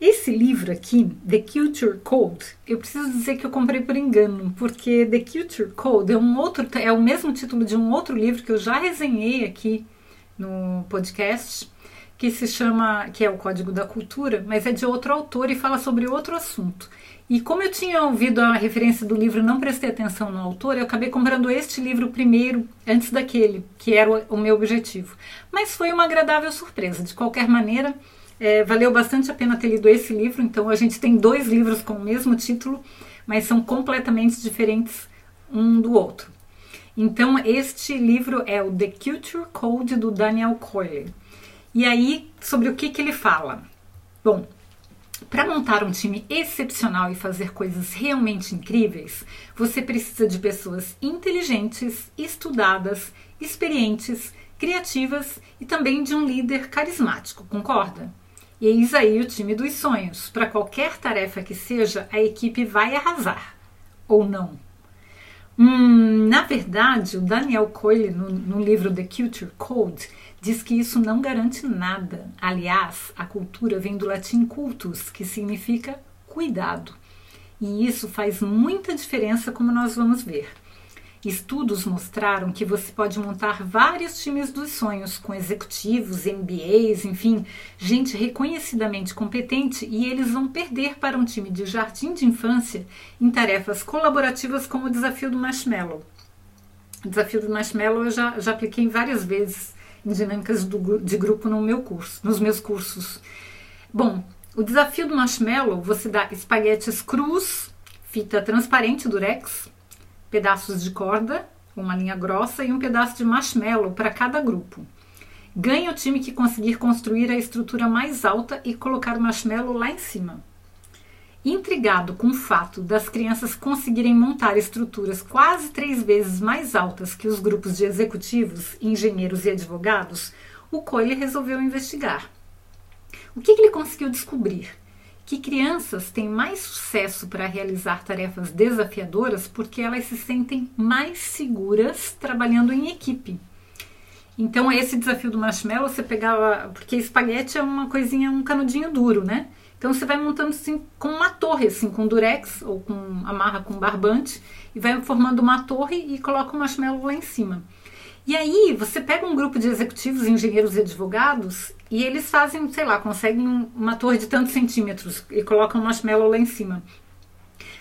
Esse livro aqui, The Culture Code, eu preciso dizer que eu comprei por engano, porque The Culture Code é um outro, é o mesmo título de um outro livro que eu já resenhei aqui no podcast, que se chama, que é o Código da Cultura, mas é de outro autor e fala sobre outro assunto. E como eu tinha ouvido a referência do livro, não prestei atenção no autor, eu acabei comprando este livro primeiro, antes daquele, que era o, o meu objetivo. Mas foi uma agradável surpresa. De qualquer maneira, é, valeu bastante a pena ter lido esse livro, então a gente tem dois livros com o mesmo título, mas são completamente diferentes um do outro. Então, este livro é o The Culture Code do Daniel Coyle. E aí, sobre o que, que ele fala? Bom, para montar um time excepcional e fazer coisas realmente incríveis, você precisa de pessoas inteligentes, estudadas, experientes, criativas e também de um líder carismático, concorda? E eis aí o time dos sonhos. Para qualquer tarefa que seja, a equipe vai arrasar. Ou não? Hum, na verdade, o Daniel Coyle, no, no livro The Culture Code, diz que isso não garante nada. Aliás, a cultura vem do latim cultus, que significa cuidado. E isso faz muita diferença, como nós vamos ver. Estudos mostraram que você pode montar vários times dos sonhos com executivos, MBAs, enfim, gente reconhecidamente competente e eles vão perder para um time de jardim de infância em tarefas colaborativas como o desafio do marshmallow. O desafio do marshmallow eu já, já apliquei várias vezes em dinâmicas do, de grupo no meu curso, nos meus cursos. Bom, o desafio do marshmallow você dá espaguetes crus, fita transparente durex, pedaços de corda, uma linha grossa e um pedaço de marshmallow para cada grupo. Ganha o time que conseguir construir a estrutura mais alta e colocar o marshmallow lá em cima. Intrigado com o fato das crianças conseguirem montar estruturas quase três vezes mais altas que os grupos de executivos, engenheiros e advogados, o Coyle resolveu investigar. O que ele conseguiu descobrir? Que crianças têm mais sucesso para realizar tarefas desafiadoras porque elas se sentem mais seguras trabalhando em equipe. Então, esse desafio do marshmallow, você pegava. Porque espaguete é uma coisinha, um canudinho duro, né? Então, você vai montando assim com uma torre, assim, com durex ou com amarra com barbante, e vai formando uma torre e coloca o marshmallow lá em cima. E aí você pega um grupo de executivos, engenheiros e advogados e eles fazem, sei lá, conseguem uma torre de tantos centímetros e colocam um marshmallow lá em cima.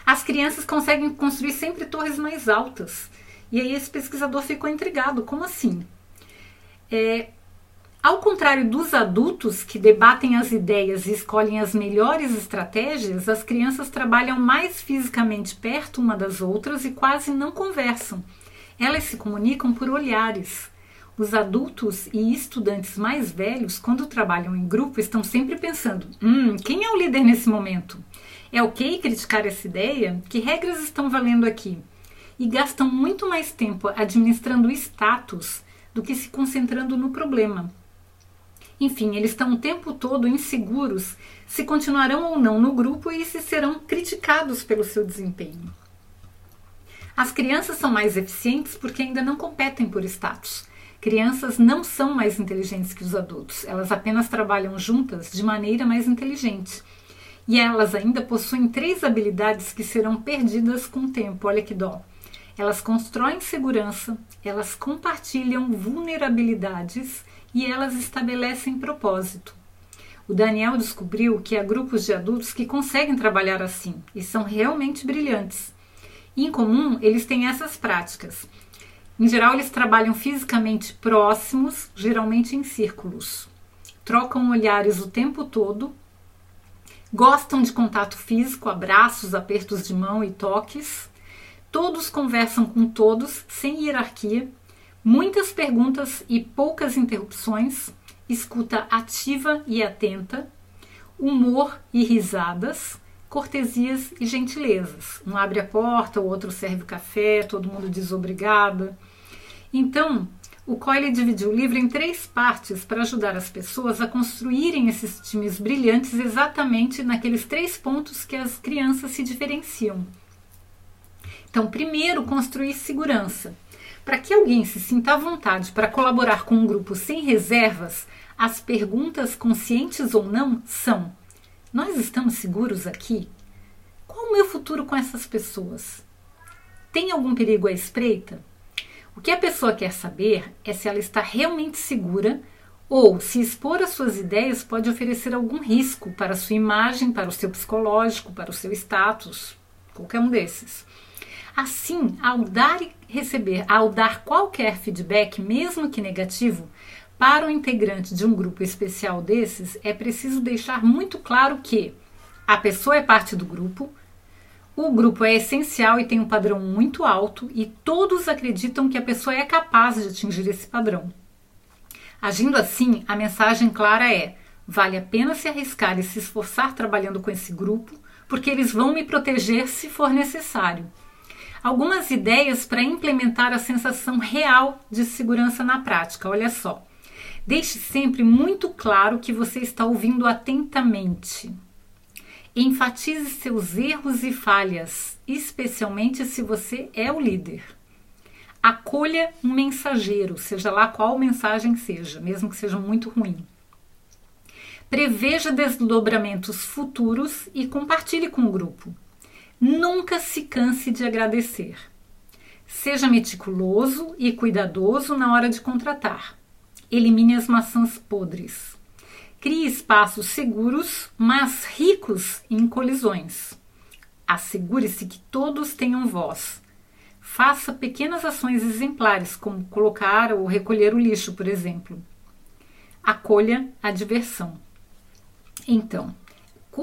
As crianças conseguem construir sempre torres mais altas. E aí esse pesquisador ficou intrigado, como assim? É, ao contrário dos adultos que debatem as ideias e escolhem as melhores estratégias, as crianças trabalham mais fisicamente perto uma das outras e quase não conversam. Elas se comunicam por olhares. Os adultos e estudantes mais velhos, quando trabalham em grupo, estão sempre pensando: hum, quem é o líder nesse momento? É ok criticar essa ideia? Que regras estão valendo aqui? E gastam muito mais tempo administrando status do que se concentrando no problema. Enfim, eles estão o tempo todo inseguros se continuarão ou não no grupo e se serão criticados pelo seu desempenho. As crianças são mais eficientes porque ainda não competem por status. Crianças não são mais inteligentes que os adultos, elas apenas trabalham juntas de maneira mais inteligente. E elas ainda possuem três habilidades que serão perdidas com o tempo. Olha que dó. Elas constroem segurança, elas compartilham vulnerabilidades e elas estabelecem propósito. O Daniel descobriu que há grupos de adultos que conseguem trabalhar assim e são realmente brilhantes. Em comum, eles têm essas práticas. Em geral, eles trabalham fisicamente próximos, geralmente em círculos. Trocam olhares o tempo todo. Gostam de contato físico, abraços, apertos de mão e toques. Todos conversam com todos, sem hierarquia. Muitas perguntas e poucas interrupções. Escuta ativa e atenta. Humor e risadas cortesias e gentilezas. Um abre a porta, o outro serve o café, todo mundo diz obrigada. Então, o Coyle dividiu o livro em três partes para ajudar as pessoas a construírem esses times brilhantes exatamente naqueles três pontos que as crianças se diferenciam. Então, primeiro, construir segurança. Para que alguém se sinta à vontade para colaborar com um grupo sem reservas, as perguntas, conscientes ou não, são: Nós estamos seguros aqui? Qual o meu futuro com essas pessoas? Tem algum perigo à espreita? O que a pessoa quer saber é se ela está realmente segura ou se expor as suas ideias pode oferecer algum risco para a sua imagem, para o seu psicológico, para o seu status, qualquer um desses. Assim, ao dar e receber, ao dar qualquer feedback, mesmo que negativo, para o integrante de um grupo especial desses, é preciso deixar muito claro que a pessoa é parte do grupo, o grupo é essencial e tem um padrão muito alto e todos acreditam que a pessoa é capaz de atingir esse padrão. Agindo assim, a mensagem clara é: vale a pena se arriscar e se esforçar trabalhando com esse grupo, porque eles vão me proteger se for necessário. Algumas ideias para implementar a sensação real de segurança na prática. Olha só. Deixe sempre muito claro que você está ouvindo atentamente. Enfatize seus erros e falhas, especialmente se você é o líder. Acolha um mensageiro, seja lá qual mensagem seja, mesmo que seja muito ruim. Preveja desdobramentos futuros e compartilhe com o grupo. Nunca se canse de agradecer. Seja meticuloso e cuidadoso na hora de contratar. Elimine as maçãs podres. Crie espaços seguros, mas ricos em colisões. Assegure-se que todos tenham voz. Faça pequenas ações exemplares, como colocar ou recolher o lixo, por exemplo. Acolha a diversão. Então,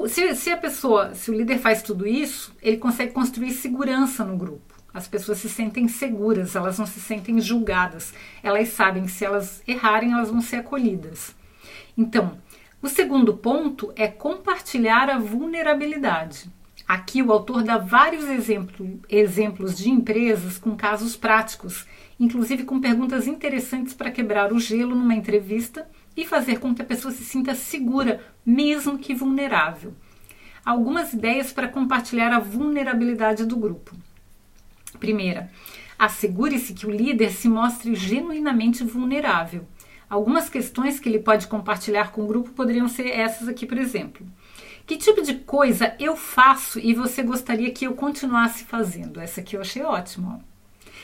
se, se, a pessoa, se o líder faz tudo isso, ele consegue construir segurança no grupo. As pessoas se sentem seguras, elas não se sentem julgadas. Elas sabem que se elas errarem, elas vão ser acolhidas. Então, o segundo ponto é compartilhar a vulnerabilidade. Aqui o autor dá vários exemplo, exemplos de empresas com casos práticos, inclusive com perguntas interessantes para quebrar o gelo numa entrevista e fazer com que a pessoa se sinta segura, mesmo que vulnerável. Algumas ideias para compartilhar a vulnerabilidade do grupo. Primeira, assegure-se que o líder se mostre genuinamente vulnerável. Algumas questões que ele pode compartilhar com o grupo poderiam ser essas aqui, por exemplo. Que tipo de coisa eu faço e você gostaria que eu continuasse fazendo? Essa aqui eu achei ótima.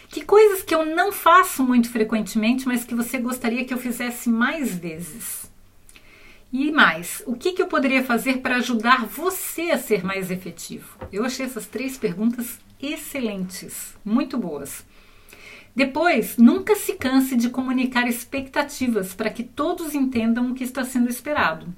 Que coisas que eu não faço muito frequentemente, mas que você gostaria que eu fizesse mais vezes? E mais, o que, que eu poderia fazer para ajudar você a ser mais efetivo? Eu achei essas três perguntas excelentes, muito boas. Depois, nunca se canse de comunicar expectativas para que todos entendam o que está sendo esperado.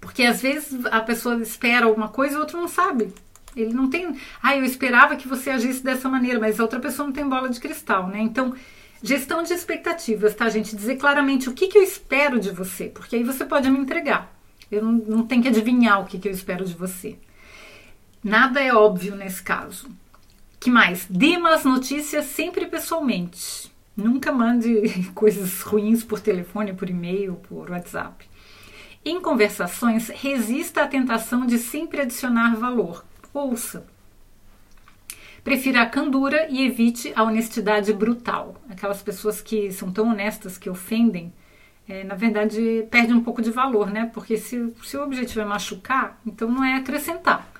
Porque às vezes a pessoa espera alguma coisa e o outro não sabe. Ele não tem. Ah, eu esperava que você agisse dessa maneira, mas a outra pessoa não tem bola de cristal, né? Então, gestão de expectativas, tá, gente? Dizer claramente o que, que eu espero de você, porque aí você pode me entregar. Eu não, não tenho que adivinhar o que, que eu espero de você. Nada é óbvio nesse caso. Que mais? Dê umas notícias sempre pessoalmente. Nunca mande coisas ruins por telefone, por e-mail, por WhatsApp. Em conversações, resista à tentação de sempre adicionar valor. Ouça. Prefira a candura e evite a honestidade brutal. Aquelas pessoas que são tão honestas que ofendem, é, na verdade, perde um pouco de valor, né? Porque se, se o objetivo é machucar, então não é acrescentar.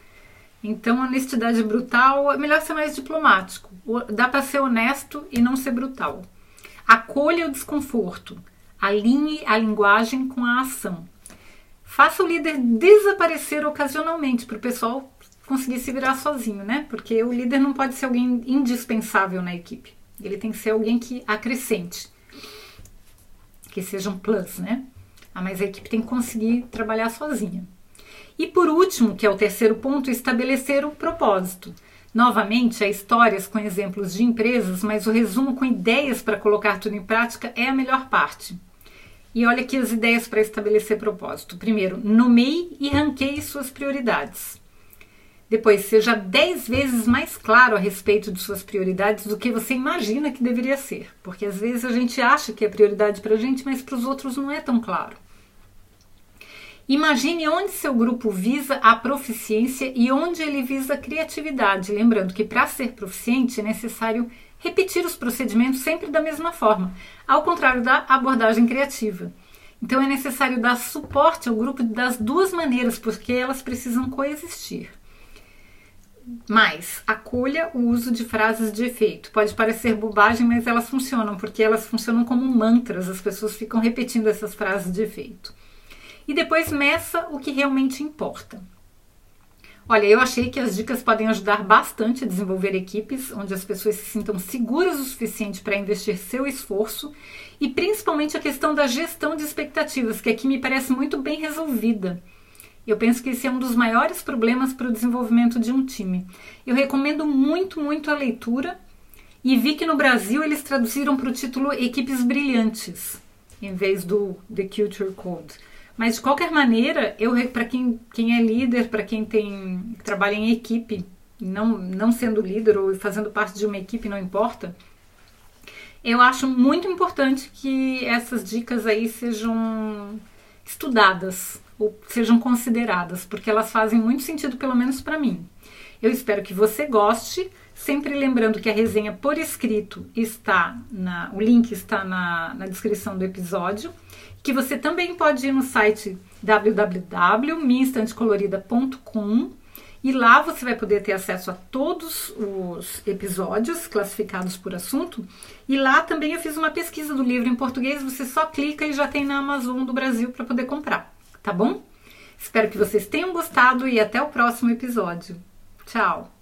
Então, honestidade brutal é melhor ser mais diplomático. Dá para ser honesto e não ser brutal. Acolha o desconforto. Alinhe a linguagem com a ação. Faça o líder desaparecer ocasionalmente para o pessoal conseguir se virar sozinho, né? Porque o líder não pode ser alguém indispensável na equipe. Ele tem que ser alguém que acrescente, que seja um plus, né? Ah, mas a equipe tem que conseguir trabalhar sozinha. E por último, que é o terceiro ponto, estabelecer o propósito. Novamente, há histórias com exemplos de empresas, mas o resumo com ideias para colocar tudo em prática é a melhor parte. E olha aqui as ideias para estabelecer propósito. Primeiro, nomeie e ranqueie suas prioridades. Depois, seja 10 vezes mais claro a respeito de suas prioridades do que você imagina que deveria ser. Porque às vezes a gente acha que é prioridade para a gente, mas para os outros não é tão claro. Imagine onde seu grupo visa a proficiência e onde ele visa a criatividade. Lembrando que para ser proficiente é necessário repetir os procedimentos sempre da mesma forma, ao contrário da abordagem criativa. Então é necessário dar suporte ao grupo das duas maneiras, porque elas precisam coexistir. Mas acolha o uso de frases de efeito. Pode parecer bobagem, mas elas funcionam, porque elas funcionam como mantras, as pessoas ficam repetindo essas frases de efeito e depois meça o que realmente importa. Olha, eu achei que as dicas podem ajudar bastante a desenvolver equipes onde as pessoas se sintam seguras o suficiente para investir seu esforço e principalmente a questão da gestão de expectativas, que aqui me parece muito bem resolvida. Eu penso que esse é um dos maiores problemas para o desenvolvimento de um time. Eu recomendo muito, muito a leitura e vi que no Brasil eles traduziram para o título Equipes Brilhantes, em vez do The Culture Code. Mas de qualquer maneira, eu para quem, quem é líder, para quem tem trabalha em equipe, não, não sendo líder ou fazendo parte de uma equipe, não importa. Eu acho muito importante que essas dicas aí sejam estudadas ou sejam consideradas, porque elas fazem muito sentido, pelo menos para mim. Eu espero que você goste, sempre lembrando que a resenha por escrito está na, o link está na, na descrição do episódio que você também pode ir no site www.minstantecolorida.com e lá você vai poder ter acesso a todos os episódios classificados por assunto. E lá também eu fiz uma pesquisa do livro em português, você só clica e já tem na Amazon do Brasil para poder comprar, tá bom? Espero que vocês tenham gostado e até o próximo episódio. Tchau!